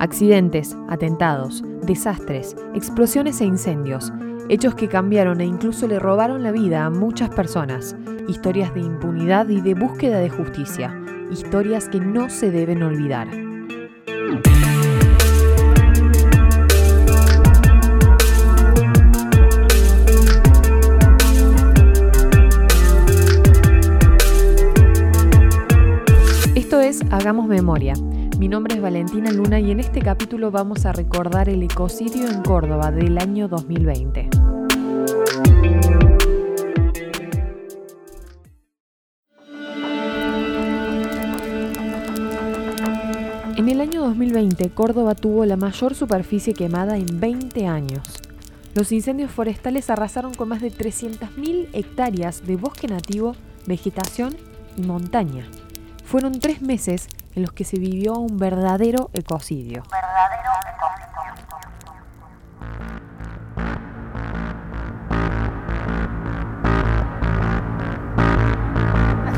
Accidentes, atentados, desastres, explosiones e incendios, hechos que cambiaron e incluso le robaron la vida a muchas personas, historias de impunidad y de búsqueda de justicia, historias que no se deben olvidar. Esto es Hagamos Memoria mi nombre es Valentina Luna y en este capítulo vamos a recordar el ecocidio en Córdoba del año 2020. En el año 2020, Córdoba tuvo la mayor superficie quemada en 20 años. Los incendios forestales arrasaron con más de 300.000 hectáreas de bosque nativo, vegetación y montaña. Fueron tres meses en los que se vivió un verdadero ecocidio.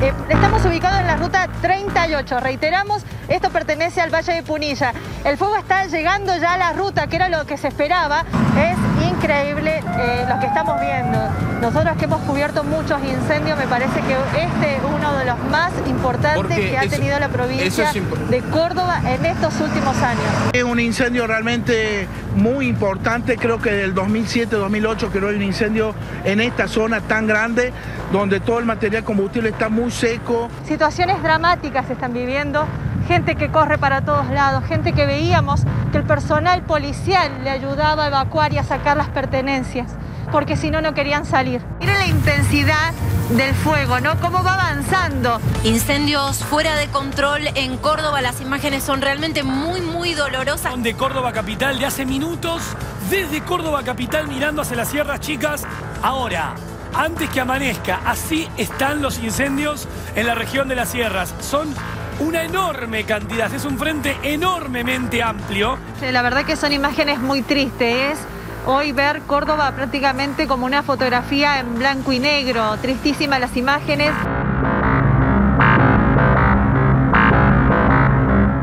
Eh, estamos ubicados en la ruta 38. Reiteramos, esto pertenece al Valle de Punilla. El fuego está llegando ya a la ruta, que era lo que se esperaba. Es increíble eh, lo que estamos viendo. Nosotros que hemos cubierto muchos incendios, me parece que este es uno de los más importantes que ha tenido la provincia de Córdoba en estos últimos años. Es un incendio realmente muy importante, creo que del 2007-2008 creo un incendio en esta zona tan grande, donde todo el material combustible está muy seco. Situaciones dramáticas se están viviendo, gente que corre para todos lados, gente que veíamos que el personal policial le ayudaba a evacuar y a sacar las pertenencias porque si no, no querían salir. Miren la intensidad del fuego, ¿no? Cómo va avanzando. Incendios fuera de control en Córdoba. Las imágenes son realmente muy, muy dolorosas. De Córdoba Capital de hace minutos, desde Córdoba Capital mirando hacia las sierras chicas. Ahora, antes que amanezca, así están los incendios en la región de las sierras. Son una enorme cantidad, es un frente enormemente amplio. La verdad que son imágenes muy tristes hoy ver Córdoba prácticamente como una fotografía en blanco y negro, tristísimas las imágenes.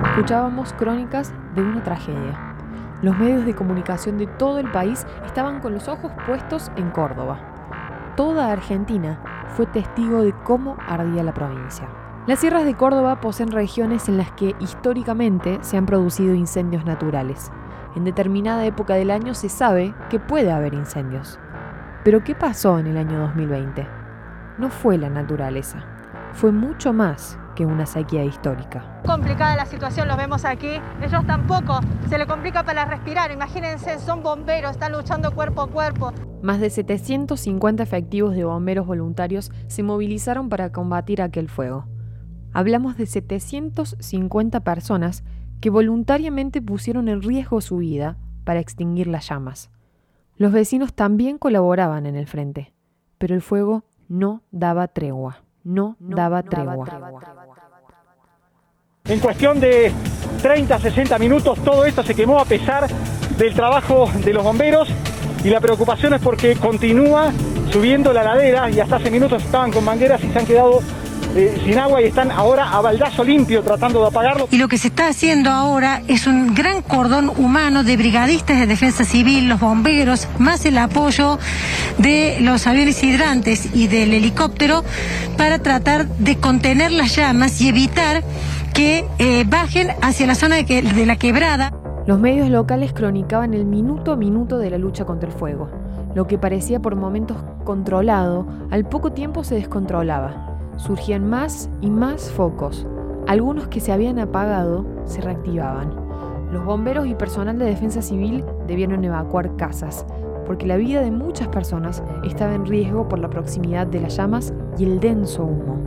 Escuchábamos crónicas de una tragedia. Los medios de comunicación de todo el país estaban con los ojos puestos en Córdoba. Toda Argentina fue testigo de cómo ardía la provincia. Las sierras de Córdoba poseen regiones en las que históricamente se han producido incendios naturales en determinada época del año se sabe que puede haber incendios. Pero ¿qué pasó en el año 2020? No fue la naturaleza, fue mucho más que una sequía histórica. Complicada la situación, los vemos aquí. Ellos tampoco, se le complica para respirar. Imagínense, son bomberos, están luchando cuerpo a cuerpo. Más de 750 efectivos de bomberos voluntarios se movilizaron para combatir aquel fuego. Hablamos de 750 personas que voluntariamente pusieron en riesgo su vida para extinguir las llamas. Los vecinos también colaboraban en el frente, pero el fuego no daba tregua, no, daba, tregua. En cuestión de 30, 60 minutos todo esto se quemó a pesar del trabajo de los bomberos y la preocupación es porque continúa subiendo la ladera y hasta hace minutos estaban con mangueras y se han quedado eh, sin agua y están ahora a baldazo limpio tratando de apagarlo. Y lo que se está haciendo ahora es un gran cordón humano de brigadistas de defensa civil, los bomberos, más el apoyo de los aviones hidrantes y del helicóptero para tratar de contener las llamas y evitar que eh, bajen hacia la zona de, de la quebrada. Los medios locales cronicaban el minuto a minuto de la lucha contra el fuego. Lo que parecía por momentos controlado, al poco tiempo se descontrolaba surgían más y más focos. Algunos que se habían apagado se reactivaban. Los bomberos y personal de defensa civil debieron evacuar casas, porque la vida de muchas personas estaba en riesgo por la proximidad de las llamas y el denso humo.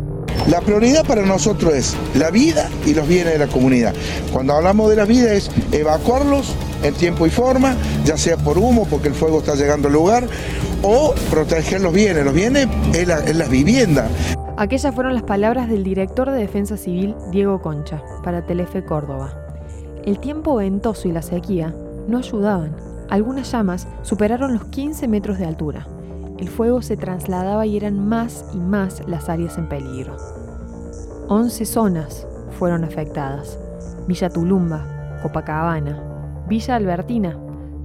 La prioridad para nosotros es la vida y los bienes de la comunidad. Cuando hablamos de la vida es evacuarlos en tiempo y forma, ya sea por humo, porque el fuego está llegando al lugar, o proteger los bienes. Los bienes es la, es la vivienda. Aquellas fueron las palabras del director de Defensa Civil, Diego Concha, para Telefe Córdoba. El tiempo ventoso y la sequía no ayudaban. Algunas llamas superaron los 15 metros de altura. El fuego se trasladaba y eran más y más las áreas en peligro. 11 zonas fueron afectadas. Villa Tulumba, Copacabana, Villa Albertina,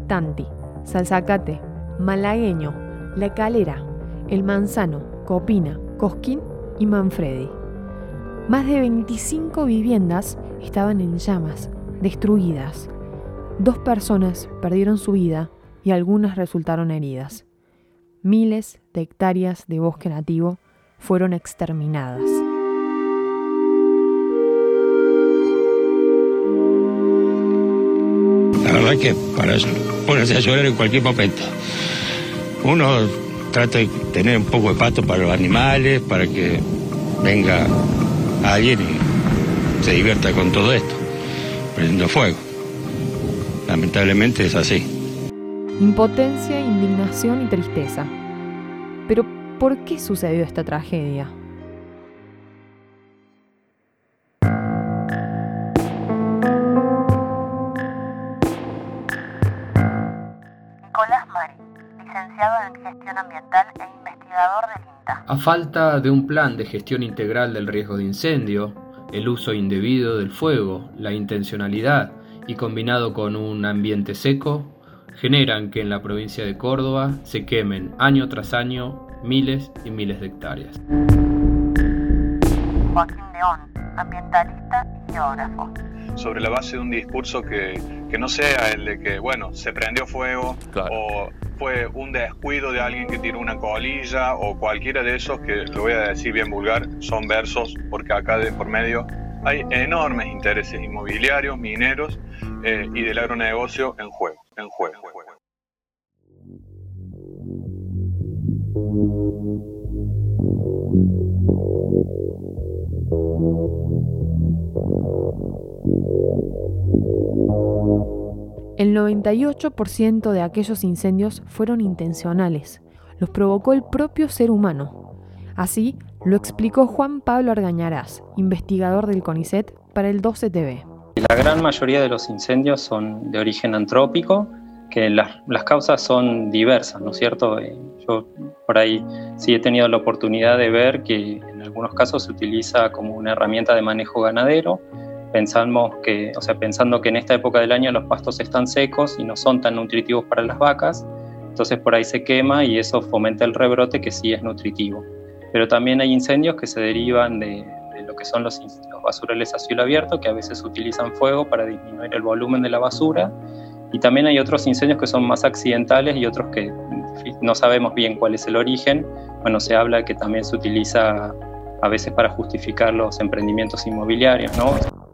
Tanti, Salzacate, Malagueño, La Calera, El Manzano, Copina, Cosquín y Manfredi. Más de 25 viviendas estaban en llamas, destruidas. Dos personas perdieron su vida y algunas resultaron heridas. Miles de hectáreas de bosque nativo fueron exterminadas. La verdad que para ponerse a llorar en cualquier momento. Uno trata de tener un poco de pato para los animales, para que venga alguien y se divierta con todo esto, prendiendo fuego. Lamentablemente es así. Impotencia, indignación y tristeza. Pero, ¿por qué sucedió esta tragedia? Nicolás Mari, licenciado en Gestión Ambiental e investigador del INTA. A falta de un plan de gestión integral del riesgo de incendio, el uso indebido del fuego, la intencionalidad y combinado con un ambiente seco, generan que en la provincia de Córdoba se quemen año tras año miles y miles de hectáreas. Joaquín León, ambientalista y geógrafo. Sobre la base de un discurso que, que no sea el de que, bueno, se prendió fuego o fue un descuido de alguien que tiró una colilla o cualquiera de esos que, lo voy a decir bien vulgar, son versos, porque acá de por medio hay enormes intereses inmobiliarios, mineros eh, y del agronegocio en juego, en juego. El 98% de aquellos incendios fueron intencionales. Los provocó el propio ser humano. Así lo explicó Juan Pablo Argañarás, investigador del CONICET para el 12TV. La gran mayoría de los incendios son de origen antrópico, que las, causas son diversas, ¿no es cierto? Eh, yo por ahí sí he tenido la oportunidad de ver que en algunos casos se utiliza como una herramienta de manejo ganadero, pensamos que, o sea, pensando que en esta época del año los pastos están secos y no son tan nutritivos para las vacas, entonces por ahí se quema y eso fomenta el rebrote que sí es nutritivo. Pero también hay incendios que se derivan de, lo que son los, los basurales a cielo abierto, que a veces utilizan fuego para disminuir el volumen de la basura. Y también hay otros incendios que son más accidentales y otros que no sabemos bien cuál es el origen. Bueno, se habla que también se utiliza a veces para justificar los emprendimientos inmobiliarios, ¿no?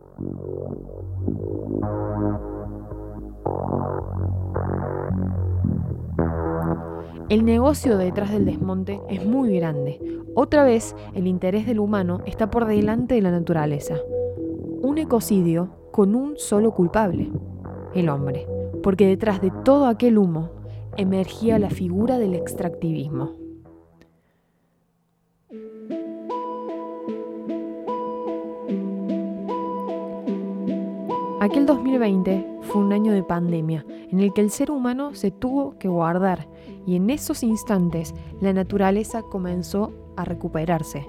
El negocio detrás del desmonte es muy grande. Otra vez, el interés del humano está por delante de la naturaleza. Un ecocidio con un solo culpable, el hombre, porque detrás de todo aquel humo emergía la figura del extractivismo. Aquel 2020 fue un año de pandemia en el que el ser humano se tuvo que guardar y en esos instantes la naturaleza comenzó a recuperarse.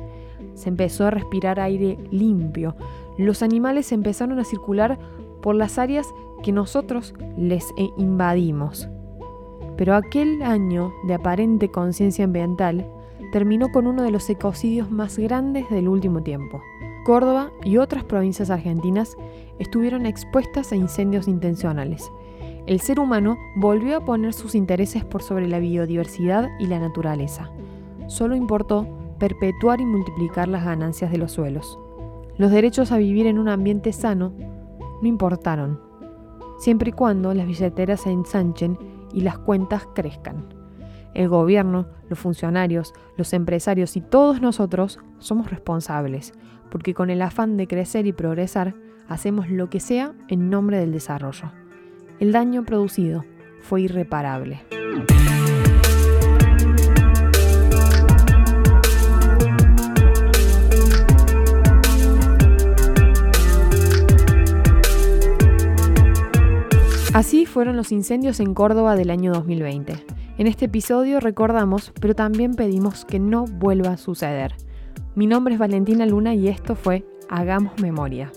Se empezó a respirar aire limpio, los animales empezaron a circular por las áreas que nosotros les invadimos. Pero aquel año de aparente conciencia ambiental terminó con uno de los ecocidios más grandes del último tiempo. Córdoba y otras provincias argentinas estuvieron expuestas a incendios intencionales. El ser humano volvió a poner sus intereses por sobre la biodiversidad y la naturaleza. Solo importó perpetuar y multiplicar las ganancias de los suelos. Los derechos a vivir en un ambiente sano no importaron, siempre y cuando las billeteras se ensanchen y las cuentas crezcan. El gobierno, los funcionarios, los empresarios y todos nosotros somos responsables, porque con el afán de crecer y progresar, hacemos lo que sea en nombre del desarrollo. El daño producido fue irreparable. Así fueron los incendios en Córdoba del año 2020. En este episodio recordamos, pero también pedimos que no vuelva a suceder. Mi nombre es Valentina Luna y esto fue Hagamos Memoria.